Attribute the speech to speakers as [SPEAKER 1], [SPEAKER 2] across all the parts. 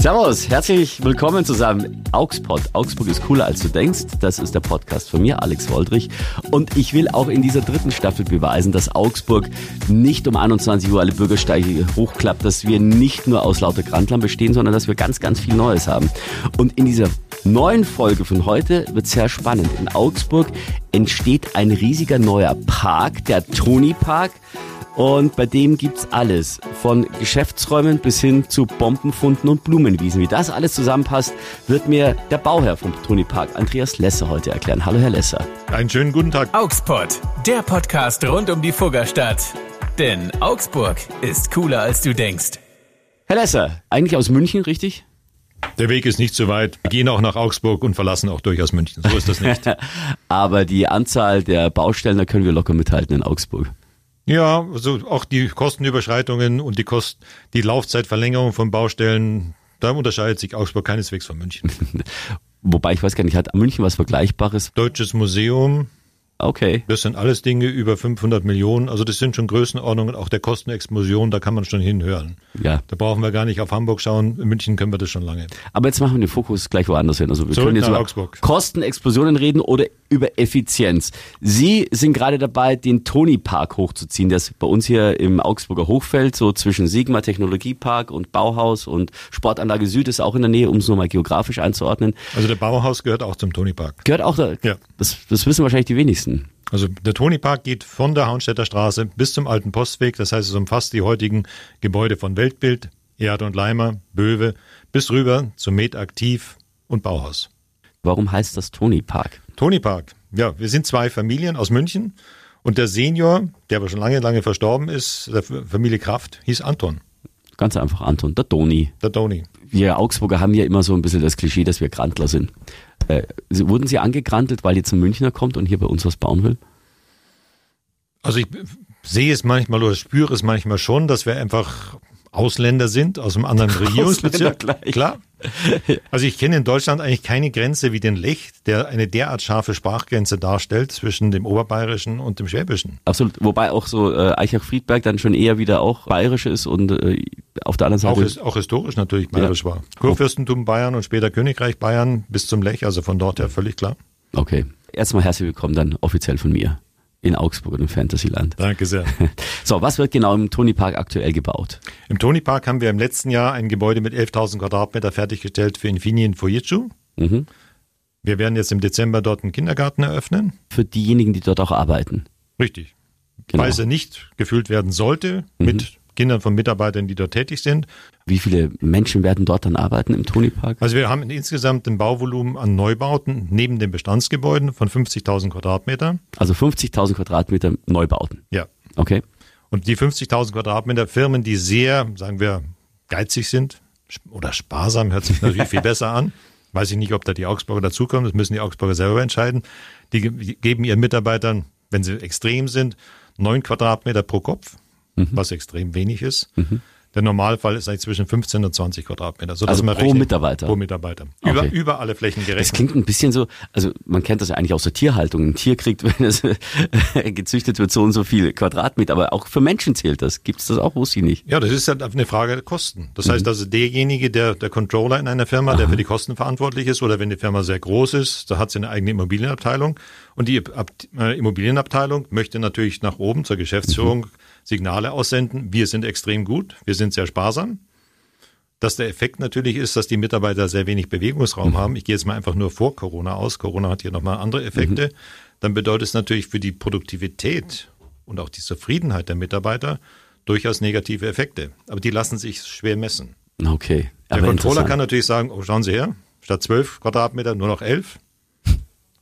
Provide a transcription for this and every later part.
[SPEAKER 1] Servus, herzlich willkommen zusammen. Augsburg. Augsburg ist cooler als du denkst. Das ist der Podcast von mir, Alex Woldrich. Und ich will auch in dieser dritten Staffel beweisen, dass Augsburg nicht um 21 Uhr alle Bürgersteige hochklappt, dass wir nicht nur aus lauter Grandlern bestehen, sondern dass wir ganz, ganz viel Neues haben. Und in dieser neuen Folge von heute wird sehr spannend. In Augsburg entsteht ein riesiger neuer Park, der Toni Park. Und bei dem gibt's alles. Von Geschäftsräumen bis hin zu Bombenfunden und Blumenwiesen. Wie das alles zusammenpasst, wird mir der Bauherr vom Toni Park, Andreas Lesser, heute erklären. Hallo, Herr Lesser.
[SPEAKER 2] Einen schönen guten Tag.
[SPEAKER 3] Augspot, der Podcast rund um die Fuggerstadt. Denn Augsburg ist cooler als du denkst.
[SPEAKER 1] Herr Lesser, eigentlich aus München, richtig?
[SPEAKER 2] Der Weg ist nicht so weit. Wir gehen auch nach Augsburg und verlassen auch durchaus München. So ist das nicht.
[SPEAKER 1] Aber die Anzahl der Baustellen, da können wir locker mithalten in Augsburg.
[SPEAKER 2] Ja, also auch die Kostenüberschreitungen und die Kost, die Laufzeitverlängerung von Baustellen, da unterscheidet sich Augsburg keineswegs von München.
[SPEAKER 1] Wobei ich weiß gar nicht, hat München was Vergleichbares?
[SPEAKER 2] Deutsches Museum.
[SPEAKER 1] Okay.
[SPEAKER 2] Das sind alles Dinge über 500 Millionen. Also das sind schon Größenordnungen auch der Kostenexplosion. Da kann man schon hinhören.
[SPEAKER 1] Ja.
[SPEAKER 2] Da brauchen wir gar nicht auf Hamburg schauen. In München können wir das schon lange.
[SPEAKER 1] Aber jetzt machen wir den Fokus gleich woanders hin. Also wir
[SPEAKER 2] Zurück
[SPEAKER 1] können jetzt über
[SPEAKER 2] Augsburg.
[SPEAKER 1] Kostenexplosionen reden oder über Effizienz. Sie sind gerade dabei, den Toni Park hochzuziehen. Der ist bei uns hier im Augsburger Hochfeld, so zwischen Sigma Technologiepark und Bauhaus und Sportanlage Süd ist auch in der Nähe, um es nur mal geografisch einzuordnen.
[SPEAKER 2] Also der Bauhaus gehört auch zum Toni Park.
[SPEAKER 1] Gehört auch da.
[SPEAKER 2] Ja.
[SPEAKER 1] Das, das wissen wahrscheinlich die wenigsten.
[SPEAKER 2] Also der Toni Park geht von der Haunstädter Straße bis zum Alten Postweg. Das heißt, es umfasst die heutigen Gebäude von Weltbild, Erd und Leimer, Böwe, bis rüber zum Med Aktiv und Bauhaus.
[SPEAKER 1] Warum heißt das Toni Park?
[SPEAKER 2] Toni Park. Ja, wir sind zwei Familien aus München und der Senior, der aber schon lange, lange verstorben ist, der Familie Kraft, hieß Anton,
[SPEAKER 1] Ganz einfach Anton, der Toni.
[SPEAKER 2] der Toni.
[SPEAKER 1] Wir Augsburger haben ja immer so ein bisschen das Klischee, dass wir Grantler sind. Äh, wurden Sie angegrantelt, weil jetzt ein Münchner kommt und hier bei uns was bauen will?
[SPEAKER 2] Also ich sehe es manchmal oder spüre es manchmal schon, dass wir einfach Ausländer sind aus einem anderen Regierungsbezirk. Klar. Also ich kenne in Deutschland eigentlich keine Grenze wie den Lech, der eine derart scharfe Sprachgrenze darstellt zwischen dem Oberbayerischen und dem Schwäbischen.
[SPEAKER 1] Absolut. Wobei auch so äh, Eichach-Friedberg dann schon eher wieder auch bayerisch ist und äh, auf der anderen
[SPEAKER 2] Auch,
[SPEAKER 1] Seite.
[SPEAKER 2] his- auch historisch natürlich bayerisch war. Kurfürstentum Bayern und später Königreich Bayern bis zum Lech, also von dort her völlig klar.
[SPEAKER 1] Okay. Erstmal herzlich willkommen dann offiziell von mir in Augsburg im Fantasyland.
[SPEAKER 2] Danke sehr.
[SPEAKER 1] So, was wird genau im Toni Park aktuell gebaut?
[SPEAKER 2] Im Toni Park haben wir im letzten Jahr ein Gebäude mit 11.000 Quadratmeter fertiggestellt für Infinien Fujitsu.
[SPEAKER 1] Mhm.
[SPEAKER 2] Wir werden jetzt im Dezember dort einen Kindergarten eröffnen.
[SPEAKER 1] Für diejenigen, die dort auch arbeiten.
[SPEAKER 2] Richtig.
[SPEAKER 1] Genau.
[SPEAKER 2] Er nicht gefüllt werden sollte mit Kindern von Mitarbeitern, die dort tätig sind.
[SPEAKER 1] Wie viele Menschen werden dort dann arbeiten im Toni Park?
[SPEAKER 2] Also wir haben insgesamt ein Bauvolumen an Neubauten neben den Bestandsgebäuden von 50.000 Quadratmeter.
[SPEAKER 1] Also 50.000 Quadratmeter Neubauten.
[SPEAKER 2] Ja.
[SPEAKER 1] Okay.
[SPEAKER 2] Und die 50.000 Quadratmeter Firmen, die sehr, sagen wir, geizig sind oder sparsam, hört sich natürlich viel besser an. Weiß ich nicht, ob da die Augsburger dazukommen, das müssen die Augsburger selber entscheiden. Die ge- geben ihren Mitarbeitern, wenn sie extrem sind, neun Quadratmeter pro Kopf, was extrem wenig ist. Der Normalfall ist eigentlich zwischen 15 und 20 Quadratmeter. sodass
[SPEAKER 1] Also
[SPEAKER 2] man
[SPEAKER 1] pro
[SPEAKER 2] rechnet-
[SPEAKER 1] Mitarbeiter?
[SPEAKER 2] Pro Mitarbeiter. Über,
[SPEAKER 1] Okay.
[SPEAKER 2] über alle Flächen
[SPEAKER 1] Das
[SPEAKER 2] gerechnet.
[SPEAKER 1] klingt ein bisschen so, also man kennt das ja eigentlich aus der Tierhaltung. Ein Tier kriegt, wenn es gezüchtet wird, so und so viel Quadratmeter. Aber auch für Menschen zählt das. Gibt es das auch, wusste ich nicht.
[SPEAKER 2] Ja, das ist halt eine Frage der Kosten. Das heißt also, derjenige, der, der Controller in einer Firma, der für die Kosten verantwortlich ist, oder wenn die Firma sehr groß ist, da hat sie eine eigene Immobilienabteilung. Und die Ab äh, Immobilienabteilung möchte natürlich nach oben zur Geschäftsführung Signale aussenden. Wir sind extrem gut, wir sind sehr sparsam. Dass der Effekt natürlich ist, dass die Mitarbeiter sehr wenig Bewegungsraum haben. Ich gehe jetzt mal einfach nur vor Corona aus. Corona hat hier nochmal andere Effekte. Dann bedeutet es natürlich für die Produktivität und auch die Zufriedenheit der Mitarbeiter durchaus negative Effekte. Aber die lassen sich schwer messen.
[SPEAKER 1] Okay.
[SPEAKER 2] Der Controller kann natürlich sagen, oh, schauen Sie her, statt 12 Quadratmeter nur noch 11.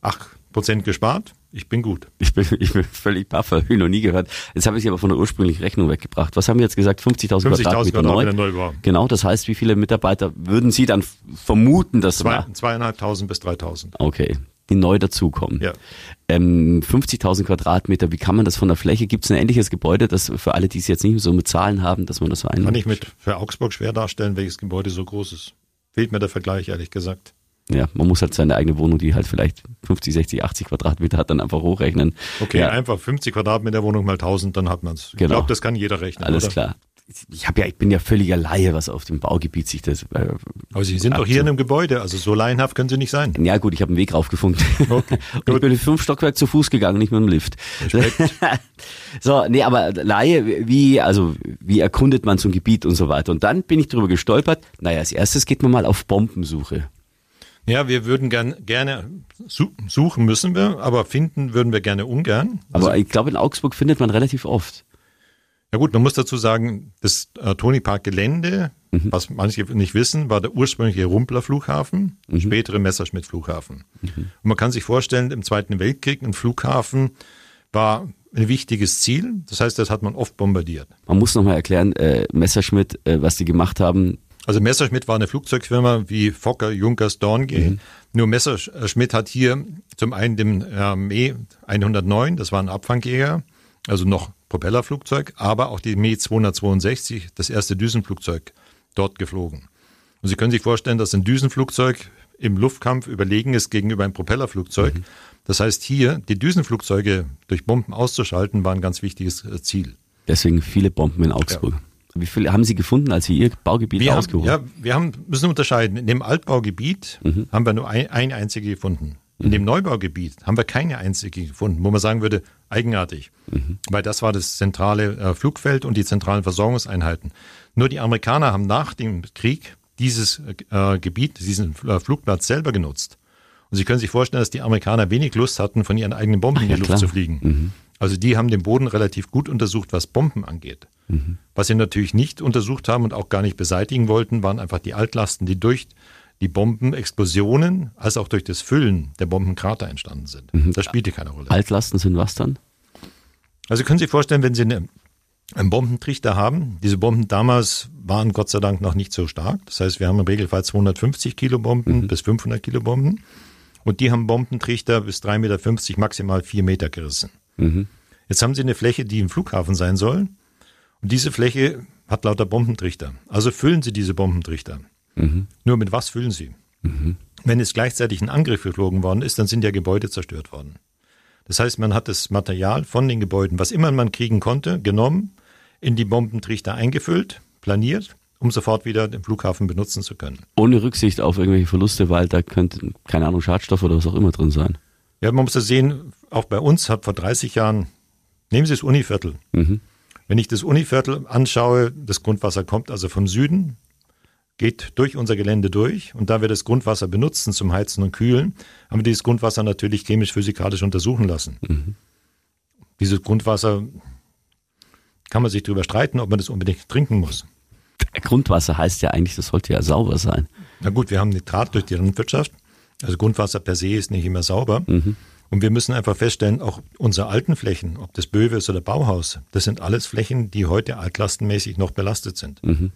[SPEAKER 2] 8 Prozent gespart. Ich bin gut.
[SPEAKER 1] Ich bin, ich bin völlig baff, habe ich noch nie gehört. Jetzt habe ich sie aber von der ursprünglichen Rechnung weggebracht. Was haben wir jetzt gesagt? 50.000
[SPEAKER 2] 50.000
[SPEAKER 1] Quadratmeter neu.
[SPEAKER 2] Neubau.
[SPEAKER 1] Genau, das heißt, wie viele Mitarbeiter würden Sie dann vermuten, dass
[SPEAKER 2] Zwei,
[SPEAKER 1] na,
[SPEAKER 2] zweieinhalbtausend bis 3.000.
[SPEAKER 1] okay, die neu dazukommen?
[SPEAKER 2] Ja.
[SPEAKER 1] Ähm, 50.000 Quadratmeter, wie kann man das von der Fläche? Gibt es ein ähnliches Gebäude, das für alle, die es jetzt nicht so mit Zahlen haben, dass man das so ein...
[SPEAKER 2] Kann ich mit für Augsburg schwer darstellen, welches Gebäude so groß ist. Fehlt mir der Vergleich, ehrlich gesagt.
[SPEAKER 1] Ja, man muss halt seine eigene Wohnung, die halt vielleicht 50, 60, 80 Quadratmeter hat, dann einfach hochrechnen.
[SPEAKER 2] Okay,
[SPEAKER 1] ja,
[SPEAKER 2] einfach 50 Quadratmeter Wohnung mal 1000, dann hat man's. Ich
[SPEAKER 1] Genau.
[SPEAKER 2] glaube, das kann jeder rechnen.
[SPEAKER 1] alles
[SPEAKER 2] oder?
[SPEAKER 1] klar. ich habe ja, ich bin ja völliger Laie, was auf dem Baugebiet sich das. Äh,
[SPEAKER 2] Aber Sie sind doch hier in einem Gebäude, also so laienhaft können Sie nicht sein.
[SPEAKER 1] Ja gut, ich habe einen Weg raufgefunden. Okay, Und ich bin fünf Stockwerk zu Fuß gegangen, nicht mit dem Lift. so, nee, aber Laie, wie, also wie erkundet man so ein Gebiet und so weiter. Und dann bin ich drüber gestolpert. Naja, als erstes geht man mal auf Bombensuche.
[SPEAKER 2] Ja, wir würden gern, gerne suchen müssen wir, aber finden würden wir gerne ungern.
[SPEAKER 1] Also, aber ich glaube, in Augsburg findet man relativ oft.
[SPEAKER 2] Ja gut, man muss dazu sagen, das äh, Tony Park Gelände, mhm. was manche nicht wissen, war der ursprüngliche Rumpler Flughafen, mhm. spätere Messerschmitt Flughafen. Mhm. Und man kann sich vorstellen, im Zweiten Weltkrieg ein Flughafen war ein wichtiges Ziel. Das heißt, das hat man oft bombardiert.
[SPEAKER 1] Man muss nochmal erklären, äh, Messerschmitt, äh, was die gemacht haben,
[SPEAKER 2] also Messerschmitt war eine Flugzeugfirma wie Fokker, Junkers, Dornier. Mhm. Nur Messerschmitt hat hier zum einen den Me 109, das war ein Abfangjäger, also noch Propellerflugzeug, aber auch die Me 262, das erste Düsenflugzeug, dort geflogen. Und Sie können sich vorstellen, dass ein Düsenflugzeug im Luftkampf überlegen ist gegenüber einem Propellerflugzeug. Mhm. Das heißt, hier die Düsenflugzeuge durch Bomben auszuschalten, war ein ganz wichtiges äh, Ziel.
[SPEAKER 1] Deswegen viele Bomben in Augsburg. Ja. Wie viele haben Sie gefunden, als Sie Ihr Baugebiet
[SPEAKER 2] wir
[SPEAKER 1] ausgehoben
[SPEAKER 2] haben? Ja, wir haben, müssen unterscheiden. In dem Altbaugebiet mhm. haben wir nur ein, ein einzige gefunden. In mhm. dem Neubaugebiet haben wir keine einzige gefunden, wo man sagen würde, eigenartig. Mhm. Weil das war das zentrale äh, Flugfeld und die zentralen Versorgungseinheiten. Nur die Amerikaner haben nach dem Krieg dieses äh, Gebiet, diesen äh, Flugplatz selber genutzt. Und Sie können sich vorstellen, dass die Amerikaner wenig Lust hatten, von ihren eigenen Bomben Ach, in die Luft klar. zu fliegen. Mhm. Also die haben den Boden relativ gut untersucht, was Bomben angeht. Mhm. Was sie natürlich nicht untersucht haben und auch gar nicht beseitigen wollten, waren einfach die Altlasten, die durch die Bombenexplosionen als auch durch das Füllen der Bombenkrater entstanden sind. Mhm. Das spielte keine Rolle.
[SPEAKER 1] Altlasten sind was dann?
[SPEAKER 2] Also können Sie sich vorstellen, wenn Sie eine, einen Bombentrichter haben, diese Bomben damals waren Gott sei Dank noch nicht so stark. Das heißt, wir haben im Regelfall 250 Kilo Bomben mhm. bis 500 Kilo Bomben. Und die haben Bombentrichter bis 3,50 Meter, maximal 4 Meter gerissen. Mhm. Jetzt haben Sie eine Fläche, die im Flughafen sein soll. Und diese Fläche hat lauter Bombentrichter. Also füllen Sie diese Bombentrichter. Mhm. Nur mit was füllen Sie? Mhm. Wenn es gleichzeitig ein Angriff geflogen worden ist, dann sind ja Gebäude zerstört worden. Das heißt, man hat das Material von den Gebäuden, was immer man kriegen konnte, genommen, in die Bombentrichter eingefüllt, planiert, um sofort wieder den Flughafen benutzen zu können.
[SPEAKER 1] Ohne Rücksicht auf irgendwelche Verluste, weil da könnte, keine Ahnung, Schadstoff oder was auch immer drin sein.
[SPEAKER 2] Ja, man muss das sehen, auch bei uns hat vor 30 Jahren, nehmen Sie das Univiertel. Mhm. Wenn ich das Univiertel anschaue, das Grundwasser kommt also vom Süden, geht durch unser Gelände durch und da wir das Grundwasser benutzen zum Heizen und Kühlen, haben wir dieses Grundwasser natürlich chemisch-physikalisch untersuchen lassen. Mhm. Dieses Grundwasser kann man sich darüber streiten, ob man das unbedingt trinken muss.
[SPEAKER 1] Grundwasser heißt ja eigentlich, das sollte ja sauber sein.
[SPEAKER 2] Na gut, wir haben Nitrat durch die Landwirtschaft. Also Grundwasser per se ist nicht immer sauber. Mhm. Und wir müssen einfach feststellen, auch unsere alten Flächen, ob das Böwe ist oder Bauhaus, das sind alles Flächen, die heute altlastenmäßig noch belastet sind. Mhm.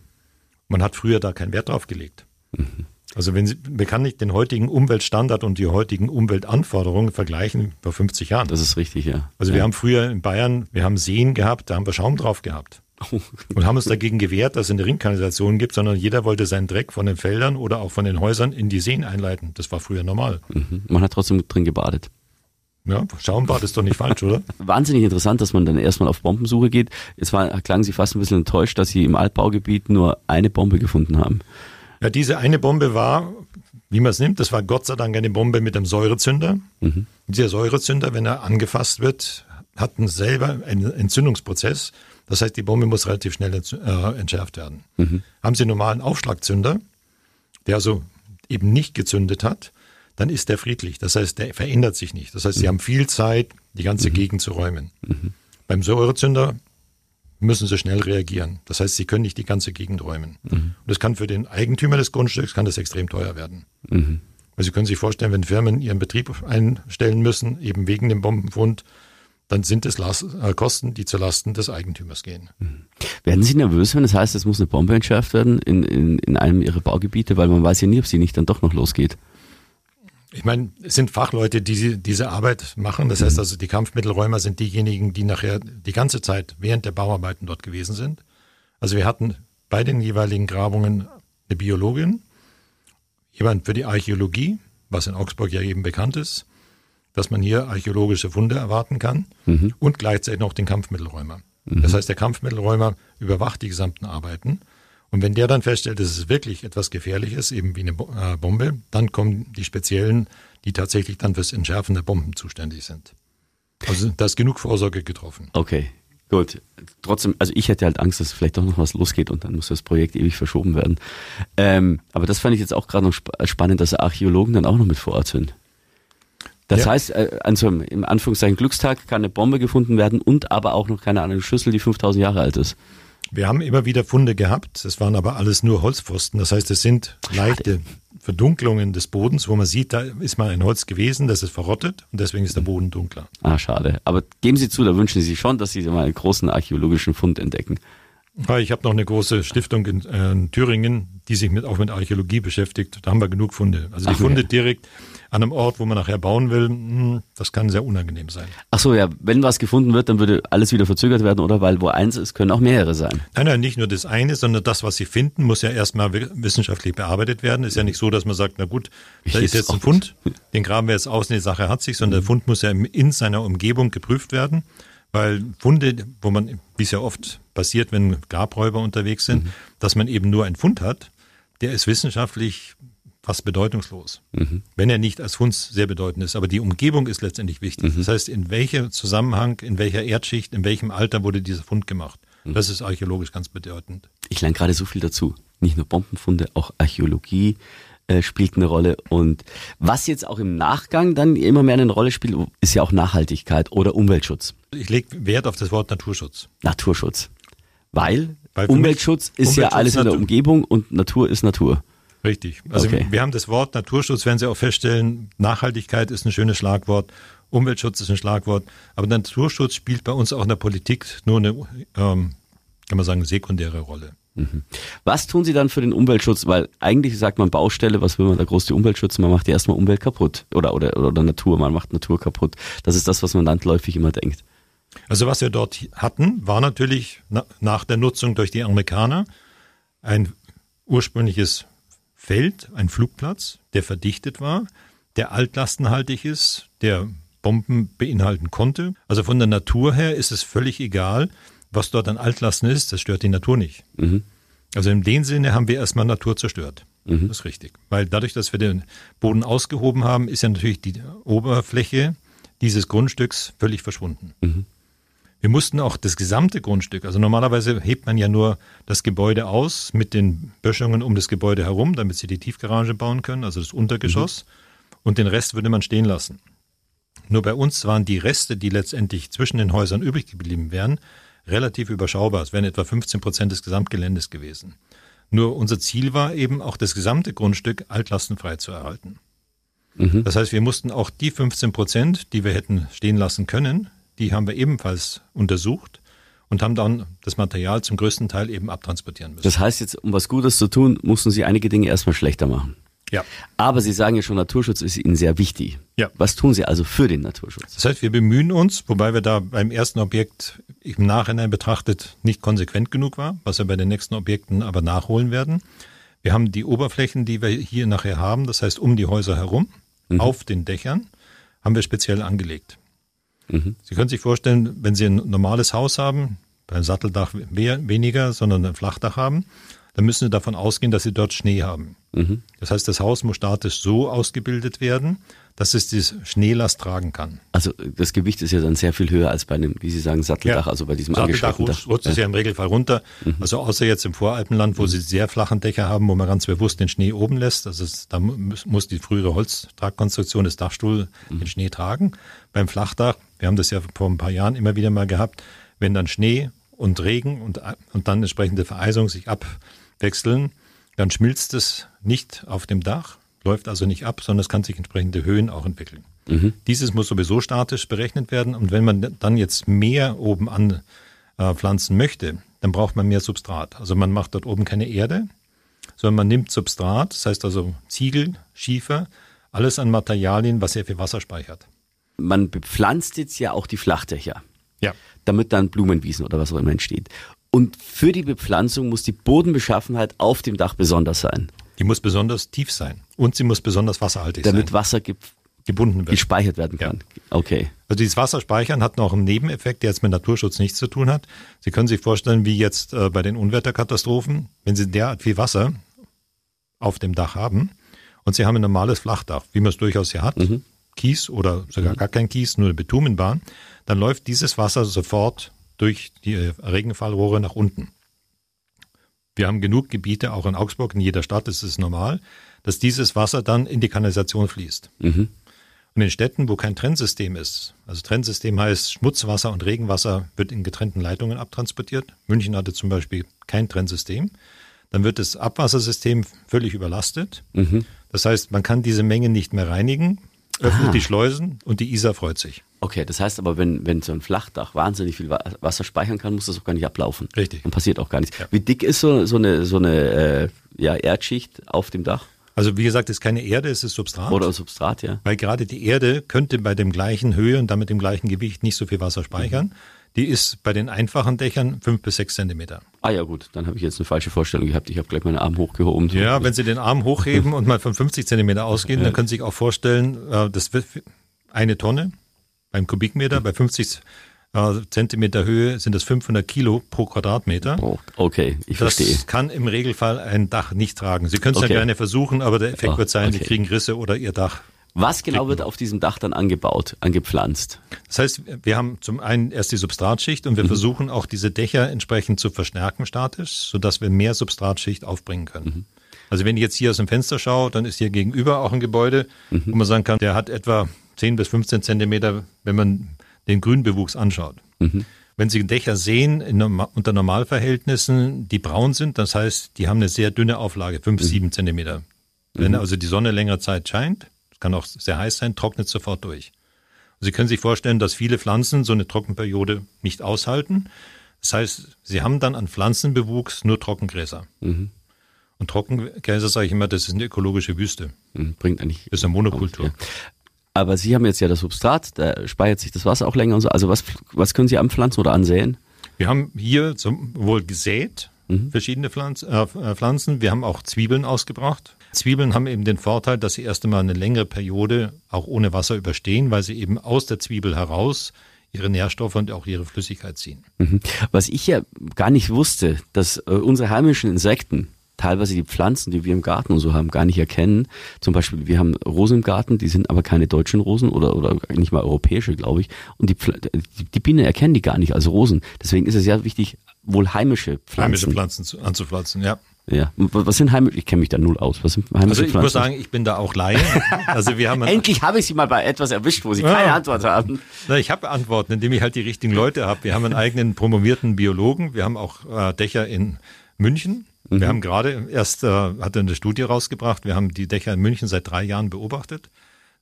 [SPEAKER 2] Man hat früher da keinen Wert drauf gelegt. Mhm. Also wenn Sie, man kann nicht den heutigen Umweltstandard und die heutigen Umweltanforderungen vergleichen vor 50 Jahren.
[SPEAKER 1] Das ist richtig, ja.
[SPEAKER 2] Also
[SPEAKER 1] ja.
[SPEAKER 2] wir haben früher in Bayern, wir haben Seen gehabt, da haben wir Schaum drauf gehabt. und haben uns dagegen gewehrt, dass es eine Ringkanalisation gibt, sondern jeder wollte seinen Dreck von den Feldern oder auch von den Häusern in die Seen einleiten. Das war früher normal.
[SPEAKER 1] Mhm. Man hat trotzdem drin gebadet.
[SPEAKER 2] Ja, Schaumbad ist doch nicht falsch, oder?
[SPEAKER 1] Wahnsinnig interessant, dass man dann erstmal auf Bombensuche geht. Jetzt war, klangen Sie fast ein bisschen enttäuscht, dass Sie im Altbaugebiet nur eine Bombe gefunden haben.
[SPEAKER 2] Ja, diese eine Bombe war, wie man es nimmt, das war Gott sei Dank eine Bombe mit einem Säurezünder. Mhm. Dieser Säurezünder, wenn er angefasst wird, hat selber einen Entzündungsprozess. Das heißt, die Bombe muss relativ schnell äh, entschärft werden. Mhm. Haben Sie einen normalen Aufschlagzünder, der also eben nicht gezündet hat, dann ist der friedlich. Das heißt, der verändert sich nicht. Das heißt, Sie mhm. haben viel Zeit, die ganze mhm. Gegend zu räumen. Mhm. Beim Säurezünder müssen Sie schnell reagieren. Das heißt, Sie können nicht die ganze Gegend räumen. Mhm. Und das kann für den Eigentümer des Grundstücks kann das extrem teuer werden. Mhm. Weil Sie können sich vorstellen, wenn Firmen ihren Betrieb einstellen müssen, eben wegen dem Bombenfund, dann sind es äh, Kosten, die zulasten des Eigentümers gehen. Mhm.
[SPEAKER 1] Werden Sie nervös, wenn das heißt, es muss eine Bombe entschärft werden in, in, in einem Ihrer Baugebiete, weil man weiß ja nie, ob sie nicht dann doch noch losgeht?
[SPEAKER 2] Ich meine, es sind Fachleute, die diese Arbeit machen. Das heißt mhm. also, die Kampfmittelräumer sind diejenigen, die nachher die ganze Zeit während der Bauarbeiten dort gewesen sind. Also wir hatten bei den jeweiligen Grabungen eine Biologin, jemand für die Archäologie, was in Augsburg ja eben bekannt ist, dass man hier archäologische Funde erwarten kann mhm. und gleichzeitig noch den Kampfmittelräumer. Mhm. Das heißt, der Kampfmittelräumer überwacht die gesamten Arbeiten. Und wenn der dann feststellt, dass es wirklich etwas Gefährliches, eben wie eine äh, Bombe, dann kommen die Speziellen, die tatsächlich dann fürs Entschärfen der Bomben zuständig sind. Also da ist genug Vorsorge getroffen.
[SPEAKER 1] Okay, gut. Trotzdem, also ich hätte halt Angst, dass vielleicht doch noch was losgeht und dann muss das Projekt ewig verschoben werden. Ähm, aber das fand ich jetzt auch gerade noch sp spannend, dass Archäologen dann auch noch mit vor Ort sind. Das ja. heißt, äh, an so einem, im Anführungszeichen Glückstag kann eine Bombe gefunden werden und aber auch noch keine andere Schüssel, die 5000 Jahre alt ist.
[SPEAKER 2] Wir haben immer wieder Funde gehabt. Das waren aber alles nur Holzpfosten. Das heißt, es sind leichte Verdunklungen des Bodens, wo man sieht, da ist mal ein Holz gewesen, das ist verrottet und deswegen ist der Boden dunkler.
[SPEAKER 1] Ah, schade. Aber geben Sie zu, da wünschen Sie sich schon, dass Sie mal einen großen archäologischen Fund entdecken.
[SPEAKER 2] Ich habe noch eine große Stiftung in, äh, in Thüringen, die sich mit, auch mit Archäologie beschäftigt. Da haben wir genug Funde. Also die Ach, Funde ja. direkt an einem Ort, wo man nachher bauen will, hm, das kann sehr unangenehm sein.
[SPEAKER 1] Ach so, ja, wenn was gefunden wird, dann würde alles wieder verzögert werden, oder? Weil wo eins ist, können auch mehrere sein.
[SPEAKER 2] Nein, nein, nicht nur das eine, sondern das, was Sie finden, muss ja erstmal wissenschaftlich bearbeitet werden. Ist ja nicht so, dass man sagt, na gut, da ist jetzt ein Fund, den graben wir jetzt aus, die Sache hat sich, sondern der Fund muss ja in seiner Umgebung geprüft werden. Weil Funde, wo man, wie es ja oft passiert, wenn Grabräuber unterwegs sind, mhm. dass man eben nur einen Fund hat, der ist wissenschaftlich fast bedeutungslos, mhm. wenn er nicht als Fund sehr bedeutend ist. Aber die Umgebung ist letztendlich wichtig. Mhm. Das heißt, in welchem Zusammenhang, in welcher Erdschicht, in welchem Alter wurde dieser Fund gemacht. Mhm. Das ist archäologisch ganz bedeutend.
[SPEAKER 1] Ich lerne gerade so viel dazu. Nicht nur Bombenfunde, auch Archäologie äh, spielt eine Rolle. Und was jetzt auch im Nachgang dann immer mehr eine Rolle spielt, ist ja auch Nachhaltigkeit oder Umweltschutz.
[SPEAKER 2] Ich lege Wert auf das Wort Naturschutz.
[SPEAKER 1] Naturschutz. Weil, Weil Umweltschutz ist Umweltschutz ja alles in der Umgebung und Natur ist Natur.
[SPEAKER 2] Richtig. Also okay. wir haben das Wort Naturschutz, werden Sie auch feststellen, Nachhaltigkeit ist ein schönes Schlagwort, Umweltschutz ist ein Schlagwort, aber Naturschutz spielt bei uns auch in der Politik nur eine, ähm, kann man sagen, sekundäre Rolle.
[SPEAKER 1] Mhm. Was tun Sie dann für den Umweltschutz? Weil eigentlich sagt man Baustelle, was will man da groß die Umwelt schützen? Man macht ja erstmal Umwelt kaputt oder, oder, oder Natur, man macht Natur kaputt. Das ist das, was man landläufig immer denkt.
[SPEAKER 2] Also was wir dort hatten, war natürlich nach der Nutzung durch die Amerikaner ein ursprüngliches Feld, ein Flugplatz, der verdichtet war, der altlastenhaltig ist, der Bomben beinhalten konnte. Also von der Natur her ist es völlig egal, was dort an Altlasten ist, das stört die Natur nicht. Mhm. Also in dem Sinne haben wir erstmal Natur zerstört. Mhm. Das ist richtig. Weil dadurch, dass wir den Boden ausgehoben haben, ist ja natürlich die Oberfläche dieses Grundstücks völlig verschwunden. Mhm. Wir mussten auch das gesamte Grundstück, also normalerweise hebt man ja nur das Gebäude aus mit den Böschungen um das Gebäude herum, damit sie die Tiefgarage bauen können, also das Untergeschoss, mhm. und den Rest würde man stehen lassen. Nur bei uns waren die Reste, die letztendlich zwischen den Häusern übrig geblieben wären, relativ überschaubar. Es wären etwa 15 Prozent des Gesamtgeländes gewesen. Nur unser Ziel war eben auch das gesamte Grundstück altlastenfrei zu erhalten. Mhm. Das heißt, wir mussten auch die 15 Prozent, die wir hätten stehen lassen können, die haben wir ebenfalls untersucht und haben dann das Material zum größten Teil eben abtransportieren müssen.
[SPEAKER 1] Das heißt jetzt, um was Gutes zu tun, mussten Sie einige Dinge erstmal schlechter machen.
[SPEAKER 2] Ja.
[SPEAKER 1] Aber Sie sagen ja schon, Naturschutz ist Ihnen sehr wichtig.
[SPEAKER 2] Ja.
[SPEAKER 1] Was tun Sie also für den Naturschutz?
[SPEAKER 2] Das heißt, wir bemühen uns, wobei wir da beim ersten Objekt im Nachhinein betrachtet nicht konsequent genug war, was wir bei den nächsten Objekten aber nachholen werden. Wir haben die Oberflächen, die wir hier nachher haben, das heißt um die Häuser herum, mhm. auf den Dächern, haben wir speziell angelegt. Mhm. Sie können sich vorstellen, wenn Sie ein normales Haus haben, beim Satteldach weniger, sondern ein Flachdach haben, dann müssen Sie davon ausgehen, dass Sie dort Schnee haben. Mhm. Das heißt, das Haus muss statisch so ausgebildet werden, dass es die Schneelast tragen kann.
[SPEAKER 1] Also das Gewicht ist ja dann sehr viel höher als bei einem, wie Sie sagen, Satteldach, ja. also bei diesem
[SPEAKER 2] Satteldach rutscht, rutscht es ja im Regelfall runter. Mhm. Also außer jetzt im Voralpenland, wo mhm. Sie sehr flachen Dächer haben, wo man ganz bewusst den Schnee oben lässt. Also es, da muss die frühere Holztragkonstruktion des Dachstuhls mhm. den Schnee tragen. Beim Flachdach, wir haben das ja vor ein paar Jahren immer wieder mal gehabt, wenn dann Schnee und Regen und, und dann entsprechende Vereisung sich abwechseln, dann schmilzt es nicht auf dem Dach, läuft also nicht ab, sondern es kann sich entsprechende Höhen auch entwickeln. Mhm. Dieses muss sowieso statisch berechnet werden und wenn man dann jetzt mehr oben an äh, pflanzen möchte, dann braucht man mehr Substrat. Also man macht dort oben keine Erde, sondern man nimmt Substrat, das heißt also Ziegel, Schiefer, alles an Materialien, was sehr viel Wasser speichert.
[SPEAKER 1] Man bepflanzt jetzt ja auch die Flachdächer.
[SPEAKER 2] Ja.
[SPEAKER 1] Damit dann Blumenwiesen oder was auch immer entsteht. Und für die Bepflanzung muss die Bodenbeschaffenheit auf dem Dach besonders sein.
[SPEAKER 2] Die muss besonders tief sein und sie muss besonders wasserhaltig
[SPEAKER 1] Damit
[SPEAKER 2] sein.
[SPEAKER 1] Wasser
[SPEAKER 2] gebunden wird.
[SPEAKER 1] Gespeichert werden kann. Ja. Okay.
[SPEAKER 2] Also dieses Wasserspeichern hat noch einen Nebeneffekt, der jetzt mit Naturschutz nichts zu tun hat. Sie können sich vorstellen, wie jetzt äh, bei den Unwetterkatastrophen, wenn Sie derart viel Wasser auf dem Dach haben und Sie haben ein normales Flachdach, wie man es durchaus hier hat, mhm. Kies oder sogar mhm. gar kein Kies, nur eine Bitumenbahn, dann läuft dieses Wasser sofort durch die äh, Regenfallrohre nach unten. Wir haben genug Gebiete, auch in Augsburg, in jeder Stadt ist es normal, dass dieses Wasser dann in die Kanalisation fließt. Mhm. Und in Städten, wo kein Trennsystem ist, also Trennsystem heißt Schmutzwasser und Regenwasser wird in getrennten Leitungen abtransportiert. München hatte zum Beispiel kein Trennsystem. Dann wird das Abwassersystem völlig überlastet. Mhm. Das heißt, man kann diese Menge nicht mehr reinigen, öffnet Aha. die Schleusen und die Isar freut sich.
[SPEAKER 1] Okay, das heißt aber, wenn, wenn so ein Flachdach wahnsinnig viel Wasser speichern kann, muss das auch gar nicht ablaufen.
[SPEAKER 2] Richtig.
[SPEAKER 1] Dann passiert auch gar nichts. Ja. Wie dick ist so, so eine, so eine äh, ja, Erdschicht auf dem Dach?
[SPEAKER 2] Also wie gesagt, es ist keine Erde, es ist Substrat.
[SPEAKER 1] Oder Substrat, ja.
[SPEAKER 2] Weil gerade die Erde könnte bei dem gleichen Höhe und damit dem gleichen Gewicht nicht so viel Wasser speichern. Mhm. Die ist bei den einfachen Dächern fünf bis sechs Zentimeter.
[SPEAKER 1] Ah ja gut, dann habe ich jetzt eine falsche Vorstellung gehabt. Ich habe gleich meinen Arm hochgehoben.
[SPEAKER 2] Ja, wenn Sie den Arm hochheben und mal von 50 Zentimeter ausgehen, dann können Sie sich auch vorstellen, äh, das wird eine Tonne beim Kubikmeter, bei 50 äh, Zentimeter Höhe sind das 500 Kilo pro Quadratmeter.
[SPEAKER 1] Oh, okay, ich
[SPEAKER 2] das
[SPEAKER 1] verstehe.
[SPEAKER 2] Das kann im Regelfall ein Dach nicht tragen. Sie können es okay. ja gerne versuchen, aber der Effekt oh, wird sein, okay. Sie kriegen Risse oder Ihr Dach
[SPEAKER 1] was genau wird auf diesem Dach dann angebaut, angepflanzt?
[SPEAKER 2] Das heißt, wir haben zum einen erst die Substratschicht und wir mhm. versuchen auch diese Dächer entsprechend zu verstärken statisch, sodass wir mehr Substratschicht aufbringen können. Mhm. Also wenn ich jetzt hier aus dem Fenster schaue, dann ist hier gegenüber auch ein Gebäude, mhm. wo man sagen kann, der hat etwa 10 bis 15 Zentimeter, wenn man den Grünbewuchs anschaut. Mhm. Wenn Sie Dächer sehen in, unter Normalverhältnissen, die braun sind, das heißt, die haben eine sehr dünne Auflage, 5, 7 mhm. Zentimeter. Wenn mhm. also die Sonne längere Zeit scheint, kann auch sehr heiß sein, trocknet sofort durch. Und Sie können sich vorstellen, dass viele Pflanzen so eine Trockenperiode nicht aushalten. Das heißt, Sie haben dann an Pflanzenbewuchs nur Trockengräser. Mhm. Und Trockengräser sage ich immer, das ist eine ökologische Wüste.
[SPEAKER 1] Mhm, bringt eigentlich.
[SPEAKER 2] Das ist eine Monokultur. Ja.
[SPEAKER 1] Aber Sie haben jetzt ja das Substrat, da speichert sich das Wasser auch länger und so. Also was, was können Sie anpflanzen oder ansehen?
[SPEAKER 2] Wir haben hier sowohl gesät, mhm. verschiedene Pflanzen, äh, Pflanzen. Wir haben auch Zwiebeln ausgebracht. Zwiebeln haben eben den Vorteil, dass sie erst einmal eine längere Periode auch ohne Wasser überstehen, weil sie eben aus der Zwiebel heraus ihre Nährstoffe und auch ihre Flüssigkeit ziehen.
[SPEAKER 1] Mhm. Was ich ja gar nicht wusste, dass äh, unsere heimischen Insekten teilweise die Pflanzen, die wir im Garten und so haben, gar nicht erkennen. Zum Beispiel, wir haben Rosen im Garten, die sind aber keine deutschen Rosen oder, oder nicht mal europäische, glaube ich. Und die, die, Bienen erkennen die gar nicht als Rosen. Deswegen ist es sehr wichtig, wohl heimische Pflanzen.
[SPEAKER 2] Heimische Pflanzen anzupflanzen, ja.
[SPEAKER 1] Ja. Was sind heimische? Ich kenne mich da null aus. Was sind heimische
[SPEAKER 2] Also ich Pflanzen? muss sagen, ich bin da auch Laie. Also wir haben
[SPEAKER 1] Endlich habe ich Sie mal bei etwas erwischt, wo Sie ja. keine Antwort haben.
[SPEAKER 2] Na, ich habe Antworten, indem ich halt die richtigen Leute habe. Wir haben einen eigenen promovierten Biologen. Wir haben auch äh, Dächer in München. Mhm. Wir haben gerade erst, äh, hat er eine Studie rausgebracht. Wir haben die Dächer in München seit drei Jahren beobachtet.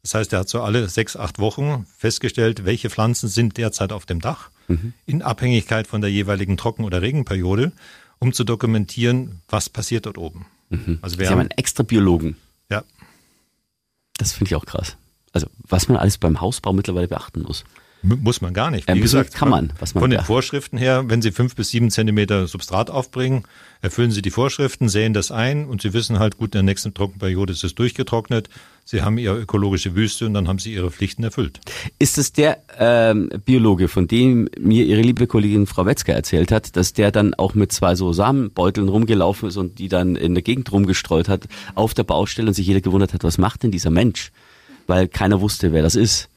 [SPEAKER 2] Das heißt, er hat so alle sechs, acht Wochen festgestellt, welche Pflanzen sind derzeit auf dem Dach, mhm. in Abhängigkeit von der jeweiligen Trocken- oder Regenperiode um zu dokumentieren, was passiert dort oben.
[SPEAKER 1] Mhm. Also wir Sie haben einen extra Biologen.
[SPEAKER 2] Ja.
[SPEAKER 1] Das finde ich auch krass. Also was man alles beim Hausbau mittlerweile beachten muss.
[SPEAKER 2] Muss man gar nicht.
[SPEAKER 1] Wie gesagt, kann man. Was man
[SPEAKER 2] von den Vorschriften her, wenn Sie fünf bis sieben Zentimeter Substrat aufbringen, erfüllen Sie die Vorschriften, säen das ein und Sie wissen halt, gut, in der nächsten Trockenperiode ist es durchgetrocknet. Sie haben Ihre ökologische Wüste und dann haben Sie Ihre Pflichten erfüllt.
[SPEAKER 1] Ist es der ähm, Biologe, von dem mir Ihre liebe Kollegin Frau Wetzger erzählt hat, dass der dann auch mit zwei so Samenbeuteln rumgelaufen ist und die dann in der Gegend rumgestreut hat auf der Baustelle und sich jeder gewundert hat, was macht denn dieser Mensch? Weil keiner wusste, wer das ist.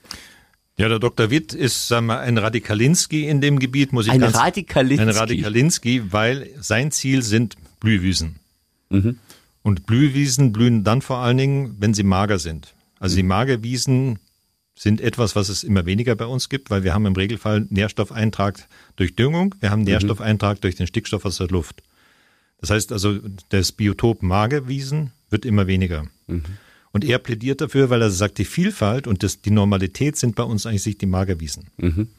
[SPEAKER 2] Ja, der Dr. Witt ist sagen wir, ein Radikalinski in dem Gebiet, muss ich
[SPEAKER 1] ein
[SPEAKER 2] ganz
[SPEAKER 1] Radikalinski.
[SPEAKER 2] ein Radikalinski, weil sein Ziel sind Blühwiesen. Mhm. Und Blühwiesen blühen dann vor allen Dingen, wenn sie mager sind. Also die Magerwiesen sind etwas, was es immer weniger bei uns gibt, weil wir haben im Regelfall Nährstoffeintrag durch Düngung, wir haben mhm. Nährstoffeintrag durch den Stickstoff aus der Luft. Das heißt also, das Biotop Magerwiesen wird immer weniger. Mhm. Und er plädiert dafür, weil er sagt, die Vielfalt und das, die Normalität sind bei uns eigentlich die Magerwiesen. Mhm.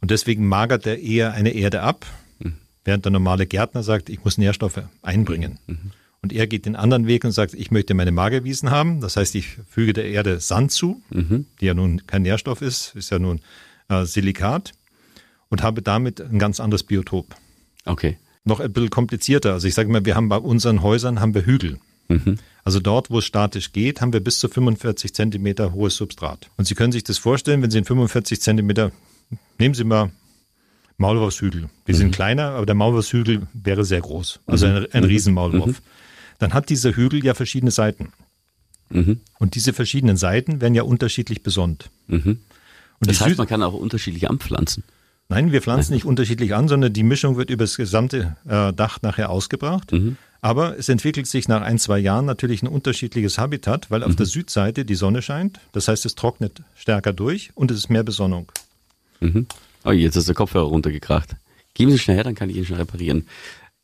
[SPEAKER 2] Und deswegen magert er eher eine Erde ab, mhm. während der normale Gärtner sagt, ich muss Nährstoffe einbringen. Mhm. Und er geht den anderen Weg und sagt, ich möchte meine Magerwiesen haben. Das heißt, ich füge der Erde Sand zu, mhm. die ja nun kein Nährstoff ist, ist ja nun äh, Silikat und habe damit ein ganz anderes Biotop.
[SPEAKER 1] Okay.
[SPEAKER 2] Noch ein bisschen komplizierter. Also ich sage mal, wir haben bei unseren Häusern haben wir Hügel. Also dort, wo es statisch geht, haben wir bis zu 45 Zentimeter hohes Substrat. Und Sie können sich das vorstellen, wenn Sie in 45 Zentimeter, nehmen Sie mal Maulwurfshügel. Die sind kleiner, aber der Maulwurfshügel wäre sehr groß. Also ein, ein Riesenmaulwurf. Dann hat dieser Hügel ja verschiedene Seiten. Und diese verschiedenen Seiten werden ja unterschiedlich besonnt. Und
[SPEAKER 1] Das heißt, man kann auch unterschiedlich anpflanzen.
[SPEAKER 2] Nein, wir pflanzen nicht unterschiedlich an, sondern die Mischung wird über das gesamte äh, Dach nachher ausgebracht. Aber es entwickelt sich nach ein, zwei Jahren natürlich ein unterschiedliches Habitat, weil auf der Südseite die Sonne scheint. Das heißt, es trocknet stärker durch und es ist mehr Besonnung.
[SPEAKER 1] Oh, jetzt ist der Kopfhörer runtergekracht. Geben Sie schnell her, dann kann ich ihn schon reparieren.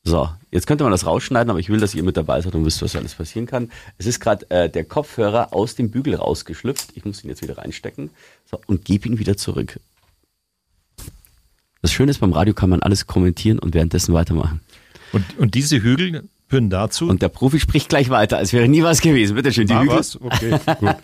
[SPEAKER 1] So, jetzt könnte man das rausschneiden, aber ich will, dass ihr mit dabei seid und wisst, was alles passieren kann. Es ist gerade äh, der Kopfhörer aus dem Bügel rausgeschlüpft. Ich muss ihn jetzt wieder reinstecken so, und gebe ihn wieder zurück. Das Schöne ist, beim Radio kann man alles kommentieren und währenddessen weitermachen.
[SPEAKER 2] Und, und diese Hügel führen dazu,
[SPEAKER 1] Und der Profi spricht gleich weiter, als wäre nie was gewesen. Bitte schön, die
[SPEAKER 2] War
[SPEAKER 1] Hügel.
[SPEAKER 2] was? Okay, gut.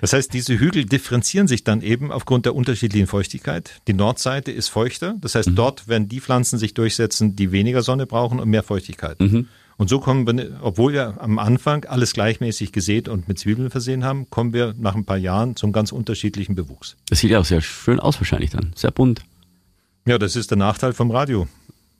[SPEAKER 2] Das heißt, diese Hügel differenzieren sich dann eben aufgrund der unterschiedlichen Feuchtigkeit. Die Nordseite ist feuchter, das heißt, dort werden die Pflanzen sich durchsetzen, die weniger Sonne brauchen und mehr Feuchtigkeit. Und so kommen wir, obwohl wir am Anfang alles gleichmäßig gesät und mit Zwiebeln versehen haben, kommen wir nach ein paar Jahren zum ganz unterschiedlichen Bewuchs.
[SPEAKER 1] Das sieht ja auch sehr schön aus wahrscheinlich dann. Sehr bunt.
[SPEAKER 2] Ja, das ist der Nachteil vom Radio.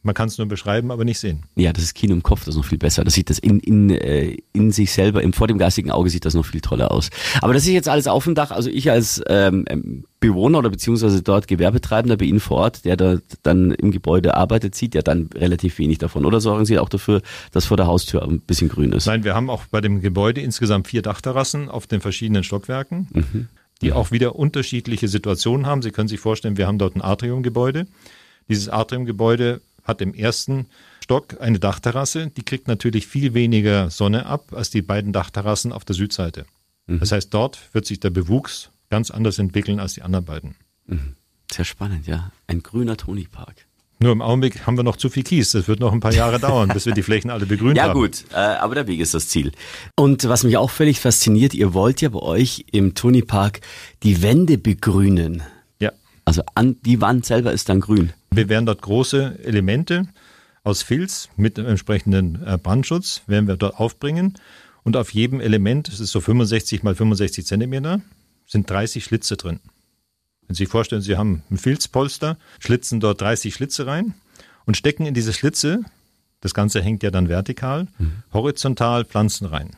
[SPEAKER 2] Man kann es nur beschreiben, aber nicht sehen.
[SPEAKER 1] Ja, das ist Kino im Kopf, das ist noch viel besser. Das sieht das in, in, äh, in sich selber, im, vor dem geistigen Auge sieht das noch viel toller aus. Aber das ist jetzt alles auf dem Dach. Also ich als ähm, ähm, Bewohner oder beziehungsweise dort Gewerbetreibender bei Ihnen vor Ort, der da dann im Gebäude arbeitet, sieht ja dann relativ wenig davon. Oder sorgen Sie auch dafür, dass vor der Haustür ein bisschen grün ist?
[SPEAKER 2] Nein, wir haben auch bei dem Gebäude insgesamt vier Dachterrassen auf den verschiedenen Stockwerken, die auch wieder unterschiedliche Situationen haben. Sie können sich vorstellen, wir haben dort ein Atriumgebäude. Dieses Atriumgebäude hat im ersten Stock eine Dachterrasse, die kriegt natürlich viel weniger Sonne ab als die beiden Dachterrassen auf der Südseite. Das heißt, dort wird sich der Bewuchs ganz anders entwickeln als die anderen beiden.
[SPEAKER 1] Sehr spannend, ja. Ein grüner Tonypark.
[SPEAKER 2] Nur im Augenblick haben wir noch zu viel Kies. Das wird noch ein paar Jahre dauern, bis wir die Flächen alle begrünt
[SPEAKER 1] Ja
[SPEAKER 2] haben.
[SPEAKER 1] gut, äh, aber der Weg ist das Ziel. Und was mich auch völlig fasziniert, ihr wollt ja bei euch im Tonypark die Wände begrünen.
[SPEAKER 2] Ja.
[SPEAKER 1] Also an, die Wand selber ist dann grün.
[SPEAKER 2] Wir werden dort große Elemente aus Filz mit dem entsprechenden äh, Brandschutz werden wir dort aufbringen. Und auf jedem Element, es ist so 65 mal 65 Zentimeter, sind 30 Schlitze drin. Wenn Sie sich vorstellen, Sie haben ein Filzpolster, schlitzen dort 30 Schlitze rein und stecken in diese Schlitze, das Ganze hängt ja dann vertikal, horizontal Pflanzen rein.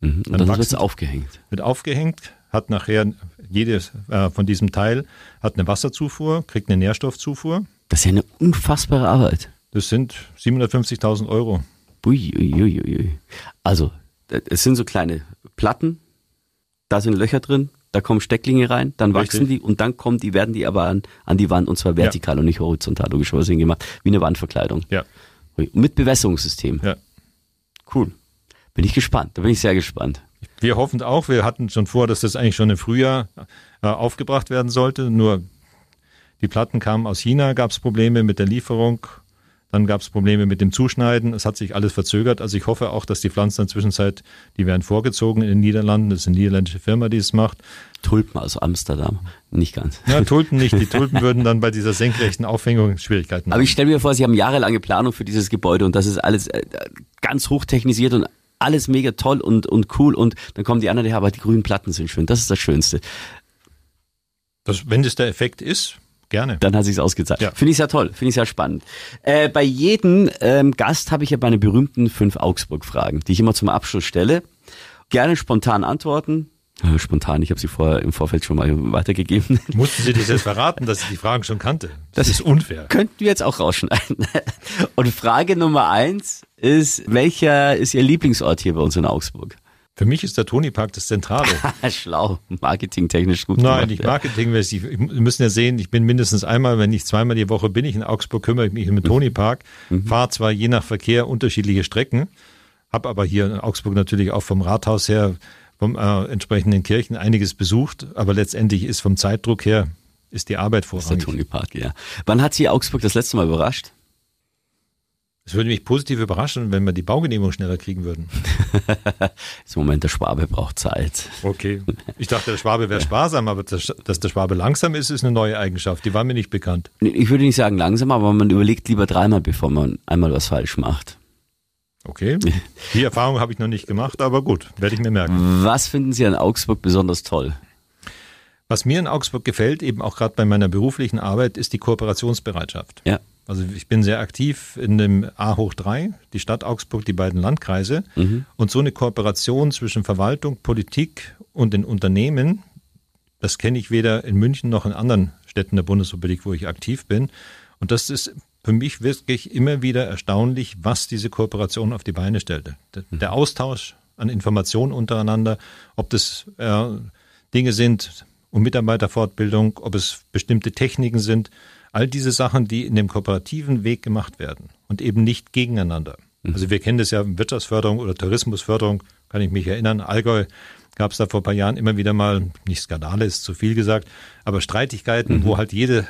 [SPEAKER 1] Mhm. Und
[SPEAKER 2] Dann
[SPEAKER 1] dann wird es aufgehängt.
[SPEAKER 2] Wird aufgehängt, hat nachher jedes äh, von diesem Teil hat eine Wasserzufuhr, kriegt eine Nährstoffzufuhr.
[SPEAKER 1] Das ist ja eine unfassbare Arbeit.
[SPEAKER 2] Das sind 750.000 Euro.
[SPEAKER 1] Ui, ui, ui, ui. Also, es sind so kleine Platten, da sind Löcher drin, da kommen Stecklinge rein, dann wachsen
[SPEAKER 2] Richtig.
[SPEAKER 1] die und dann kommen die, werden die aber an, an die Wand und zwar vertikal und nicht horizontal, logischerweise hingemacht, wie eine Wandverkleidung.
[SPEAKER 2] Ja.
[SPEAKER 1] Mit Bewässerungssystem.
[SPEAKER 2] ja.
[SPEAKER 1] Cool. Bin ich gespannt, da bin ich sehr gespannt.
[SPEAKER 2] Wir hoffen auch, wir hatten schon vor, dass das eigentlich schon im Frühjahr äh, aufgebracht werden sollte. Nur die Platten kamen aus China, gab es Probleme mit der Lieferung. Dann gab es Probleme mit dem Zuschneiden. Es hat sich alles verzögert. Also ich hoffe auch, dass die Pflanzen in der Zwischenzeit, die werden vorgezogen in den Niederlanden. Das ist eine niederländische Firma, die es macht.
[SPEAKER 1] Tulpen aus Amsterdam, nicht ganz.
[SPEAKER 2] Ja, Tulpen nicht. Die Tulpen würden dann bei dieser senkrechten Aufhängung Schwierigkeiten
[SPEAKER 1] Aber ich stelle mir vor, Sie haben jahrelange Planung für dieses Gebäude und das ist alles äh, ganz hochtechnisiert und alles mega toll und, und cool und dann kommen die anderen her, aber die grünen Platten sind schön. Das ist das Schönste.
[SPEAKER 2] das, wenn das der Effekt ist, gerne.
[SPEAKER 1] Dann hat sich's ausgezahlt.
[SPEAKER 2] Ja.
[SPEAKER 1] Finde ich sehr toll, finde ich sehr spannend. Äh, bei jedem ähm, Gast habe ich ja meine berühmten fünf Augsburg-Fragen, die ich immer zum Abschluss stelle. Gerne spontan antworten. Äh, spontan, ich habe sie vorher im Vorfeld schon mal weitergegeben.
[SPEAKER 2] Mussten Sie das jetzt verraten, dass ich die Fragen schon kannte? Das ist unfair.
[SPEAKER 1] Könnten wir jetzt auch rausschneiden. Und Frage Nummer eins ist, welcher ist Ihr Lieblingsort hier bei uns in Augsburg?
[SPEAKER 2] Für mich ist der Toni-Park das Zentrale.
[SPEAKER 1] Schlau, marketingtechnisch gut
[SPEAKER 2] Nein,
[SPEAKER 1] gemacht,
[SPEAKER 2] nicht
[SPEAKER 1] ja.
[SPEAKER 2] marketingmäßig. Wir müssen ja sehen, ich bin mindestens einmal, wenn nicht zweimal die Woche bin ich in Augsburg, kümmere ich mich um den Toni-Park, fahre zwar je nach Verkehr unterschiedliche Strecken, habe aber hier in Augsburg natürlich auch vom Rathaus her, vom äh, entsprechenden Kirchen einiges besucht, aber letztendlich ist vom Zeitdruck her, ist die Arbeit
[SPEAKER 1] Das ist der
[SPEAKER 2] vorrangig.
[SPEAKER 1] Tony Park, ja. Wann hat Sie Augsburg das letzte Mal überrascht?
[SPEAKER 2] Es würde mich positiv überraschen, wenn wir die Baugenehmigung schneller kriegen würden.
[SPEAKER 1] Im Moment der Schwabe braucht Zeit.
[SPEAKER 2] Okay. Ich dachte, der Schwabe wäre sparsam, aber dass, dass der Schwabe langsam ist, ist eine neue Eigenschaft. Die war mir nicht bekannt.
[SPEAKER 1] Ich würde nicht sagen langsam, aber man überlegt lieber dreimal, bevor man einmal was falsch macht.
[SPEAKER 2] Okay, die Erfahrung habe ich noch nicht gemacht, aber gut, werde ich mir merken.
[SPEAKER 1] Was finden Sie an Augsburg besonders toll?
[SPEAKER 2] Was mir in Augsburg gefällt, eben auch gerade bei meiner beruflichen Arbeit, ist die Kooperationsbereitschaft.
[SPEAKER 1] Ja.
[SPEAKER 2] Also ich bin sehr aktiv in dem A hoch 3, die Stadt Augsburg, die beiden Landkreise.
[SPEAKER 1] Mhm.
[SPEAKER 2] Und so eine Kooperation zwischen Verwaltung, Politik und den Unternehmen, das kenne ich weder in München noch in anderen Städten der Bundesrepublik, wo ich aktiv bin. Und das ist für mich wirklich immer wieder erstaunlich, was diese Kooperation auf die Beine stellte. Der, der Austausch an Informationen untereinander, ob das äh, Dinge sind um Mitarbeiterfortbildung, ob es bestimmte Techniken sind, all diese Sachen, die in dem kooperativen Weg gemacht werden und eben nicht gegeneinander. Also wir kennen das ja Wirtschaftsförderung oder Tourismusförderung, kann ich mich erinnern. Allgäu gab es da vor ein paar Jahren immer wieder mal, nicht Skandale ist zu viel gesagt, aber Streitigkeiten, wo halt jede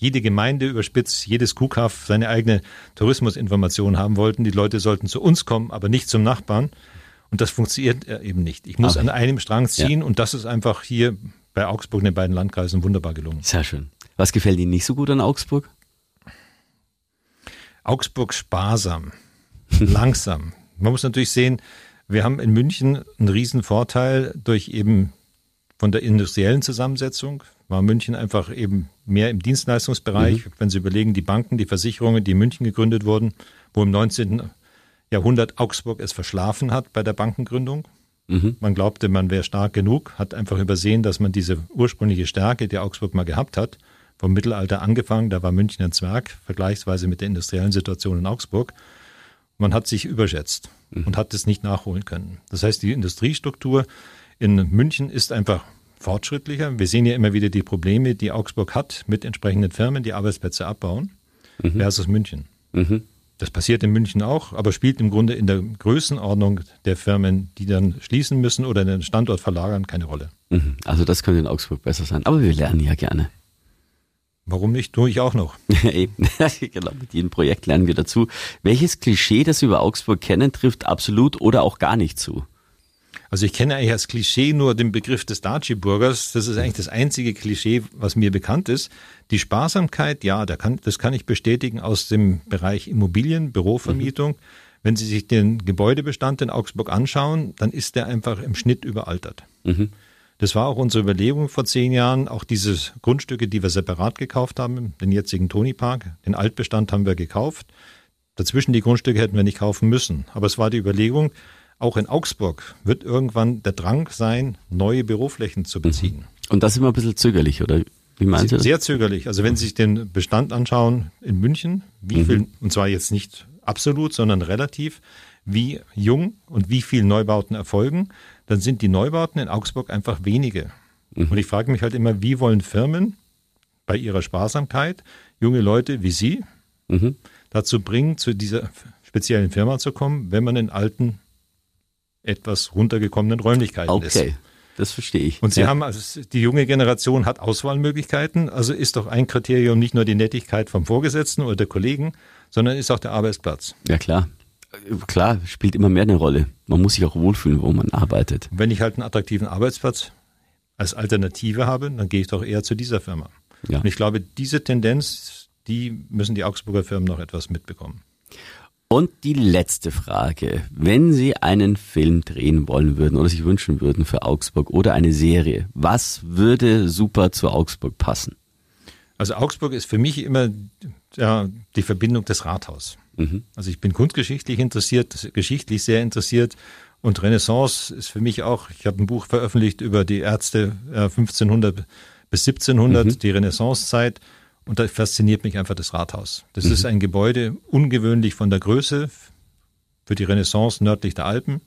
[SPEAKER 2] jede Gemeinde überspitzt, jedes Kuhkaff seine eigene Tourismusinformation haben wollten. Die Leute sollten zu uns kommen, aber nicht zum Nachbarn. Und das funktioniert äh, eben nicht. Ich muss
[SPEAKER 1] Aber-
[SPEAKER 2] an einem Strang ziehen
[SPEAKER 1] Ja.
[SPEAKER 2] und das ist einfach hier bei Augsburg in den beiden Landkreisen wunderbar gelungen.
[SPEAKER 1] Sehr schön. Was gefällt Ihnen nicht so gut an Augsburg?
[SPEAKER 2] Augsburg sparsam, langsam. Man muss natürlich sehen, wir haben in München einen riesen Vorteil durch eben von der industriellen Zusammensetzung. War München einfach eben mehr im Dienstleistungsbereich. Wenn Sie überlegen, die Banken, die Versicherungen, die in München gegründet wurden, wo im 19. Jahrhundert Augsburg es verschlafen hat bei der Bankengründung. Man glaubte, man wäre stark genug, hat einfach übersehen, dass man diese ursprüngliche Stärke, die Augsburg mal gehabt hat, vom Mittelalter angefangen, da war München ein Zwerg, vergleichsweise mit der industriellen Situation in Augsburg. Man hat sich überschätzt und hat es nicht nachholen können. Das heißt, die Industriestruktur in München ist einfach fortschrittlicher. Wir sehen ja immer wieder die Probleme, die Augsburg hat mit entsprechenden Firmen, die Arbeitsplätze abbauen, versus München. Das passiert in München auch, aber spielt im Grunde in der Größenordnung der Firmen, die dann schließen müssen oder den Standort verlagern, keine Rolle.
[SPEAKER 1] Mhm. Also das könnte in Augsburg besser sein. Aber wir lernen ja gerne.
[SPEAKER 2] Warum nicht? Tue ich auch noch.
[SPEAKER 1] Eben. genau, mit jedem Projekt lernen wir dazu. Welches Klischee, das Sie über Augsburg kennen, trifft absolut oder auch gar nicht zu?
[SPEAKER 2] Also ich kenne eigentlich als Klischee nur den Begriff des Daci-Bürgers. Das ist eigentlich das einzige Klischee, was mir bekannt ist. Die Sparsamkeit, ja, da kann, das kann ich bestätigen aus dem Bereich Immobilien, Bürovermietung. Wenn Sie sich den Gebäudebestand in Augsburg anschauen, dann ist der einfach im Schnitt überaltert. Das war auch unsere Überlegung vor zehn Jahren. Auch diese Grundstücke, die wir separat gekauft haben, den jetzigen Tony Park, den Altbestand haben wir gekauft. Dazwischen die Grundstücke hätten wir nicht kaufen müssen. Aber es war die Überlegung, auch in Augsburg wird irgendwann der Drang sein, neue Büroflächen zu beziehen.
[SPEAKER 1] Und das immer ein bisschen zögerlich, oder wie meinen Sie das?
[SPEAKER 2] Sehr zögerlich. Also wenn Sie sich den Bestand anschauen in München, wie viel, und zwar jetzt nicht absolut, sondern relativ, wie jung und wie viel Neubauten erfolgen, dann sind die Neubauten in Augsburg einfach wenige. Und ich frage mich halt immer, wie wollen Firmen bei ihrer Sparsamkeit junge Leute wie Sie
[SPEAKER 1] Mhm.
[SPEAKER 2] dazu bringen, zu dieser speziellen Firma zu kommen, wenn man in alten, etwas runtergekommenen Räumlichkeiten ist.
[SPEAKER 1] Okay, das verstehe ich.
[SPEAKER 2] Und Sie
[SPEAKER 1] ja.
[SPEAKER 2] haben, also die junge Generation hat Auswahlmöglichkeiten, also ist doch ein Kriterium nicht nur die Nettigkeit vom Vorgesetzten oder der Kollegen, sondern ist auch der Arbeitsplatz.
[SPEAKER 1] Ja, klar. Klar, spielt immer mehr eine Rolle. Man muss sich auch wohlfühlen, wo man arbeitet.
[SPEAKER 2] Und wenn ich halt einen attraktiven Arbeitsplatz als Alternative habe, dann gehe ich doch eher zu dieser Firma.
[SPEAKER 1] Ja.
[SPEAKER 2] Und ich glaube, diese Tendenz, die müssen die Augsburger Firmen noch etwas mitbekommen.
[SPEAKER 1] Und die letzte Frage. Wenn Sie einen Film drehen wollen würden oder sich wünschen würden für Augsburg oder eine Serie, was würde super zu Augsburg passen?
[SPEAKER 2] Also Augsburg ist für mich immer ja, die Verbindung des Rathaus. Also ich bin kunstgeschichtlich interessiert, geschichtlich sehr interessiert und Renaissance ist für mich auch, ich habe ein Buch veröffentlicht über die Ärzte äh, 1500 bis 1700, die Renaissancezeit und da fasziniert mich einfach das Rathaus. Das ist ein Gebäude ungewöhnlich von der Größe für die Renaissance nördlich der Alpen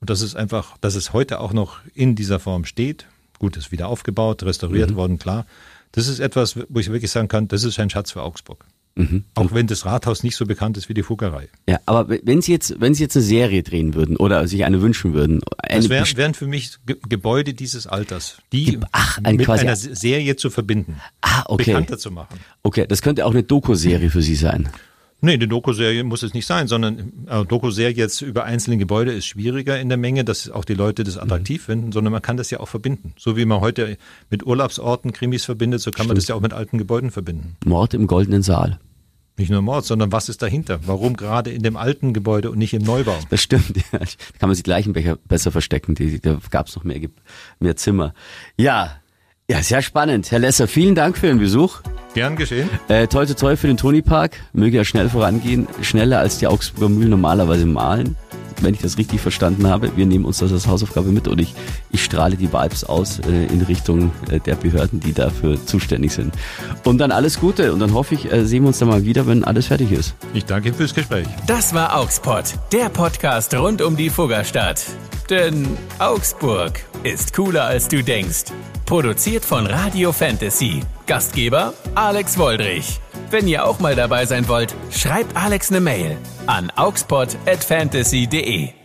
[SPEAKER 2] und das ist einfach, dass es heute auch noch in dieser Form steht. Gut, ist wieder aufgebaut, restauriert worden, klar. Das ist etwas, wo ich wirklich sagen kann, das ist ein Schatz für Augsburg. Auch wenn das Rathaus nicht so bekannt ist wie die Fuggerei.
[SPEAKER 1] Ja, aber wenn Sie jetzt, wenn Sie jetzt eine Serie drehen würden oder sich eine wünschen würden, eine
[SPEAKER 2] Das wären, wären für mich Ge Gebäude dieses Alters, die
[SPEAKER 1] ach, ein
[SPEAKER 2] mit einer Se- Serie zu verbinden,
[SPEAKER 1] ah, okay,
[SPEAKER 2] bekannter zu machen.
[SPEAKER 1] okay, das könnte auch eine Doku-Serie für Sie sein.
[SPEAKER 2] Nee, eine Doku-Serie muss es nicht sein, sondern äh, Doku-Serie jetzt über einzelne Gebäude ist schwieriger in der Menge, dass auch die Leute das attraktiv finden, sondern man kann das ja auch verbinden. So wie man heute mit Urlaubsorten Krimis verbindet, so kann man das ja auch mit alten Gebäuden verbinden.
[SPEAKER 1] Mord im goldenen Saal.
[SPEAKER 2] Nicht nur Mord, sondern was ist dahinter? Warum gerade in dem alten Gebäude und nicht im Neubau?
[SPEAKER 1] Das stimmt. Ja. Da kann man sich gleich Becher besser verstecken. Die, da gab es noch mehr, mehr Zimmer. Ja, ja, sehr spannend. Herr Lesser, vielen Dank für den Besuch.
[SPEAKER 2] Gern geschehen.
[SPEAKER 1] Äh, toi, toi, toi für den Toni Park. Möge er schnell vorangehen. Schneller als die Augsburger Mühlen normalerweise malen wenn ich das richtig verstanden habe. Wir nehmen uns das als Hausaufgabe mit und ich, ich strahle die Vibes aus äh, in Richtung äh, der Behörden, die dafür zuständig sind. Und dann alles Gute und dann hoffe ich, äh, sehen wir uns dann mal wieder, wenn alles fertig ist.
[SPEAKER 2] Ich danke fürs Gespräch.
[SPEAKER 3] Das war Augspot, der Podcast rund um die Fuggerstadt. Denn Augsburg ist cooler als du denkst. Produziert von Radio Fantasy. Gastgeber Alex Woldrich. Wenn ihr auch mal dabei sein wollt, schreibt Alex eine Mail an augspot@fantasy.de.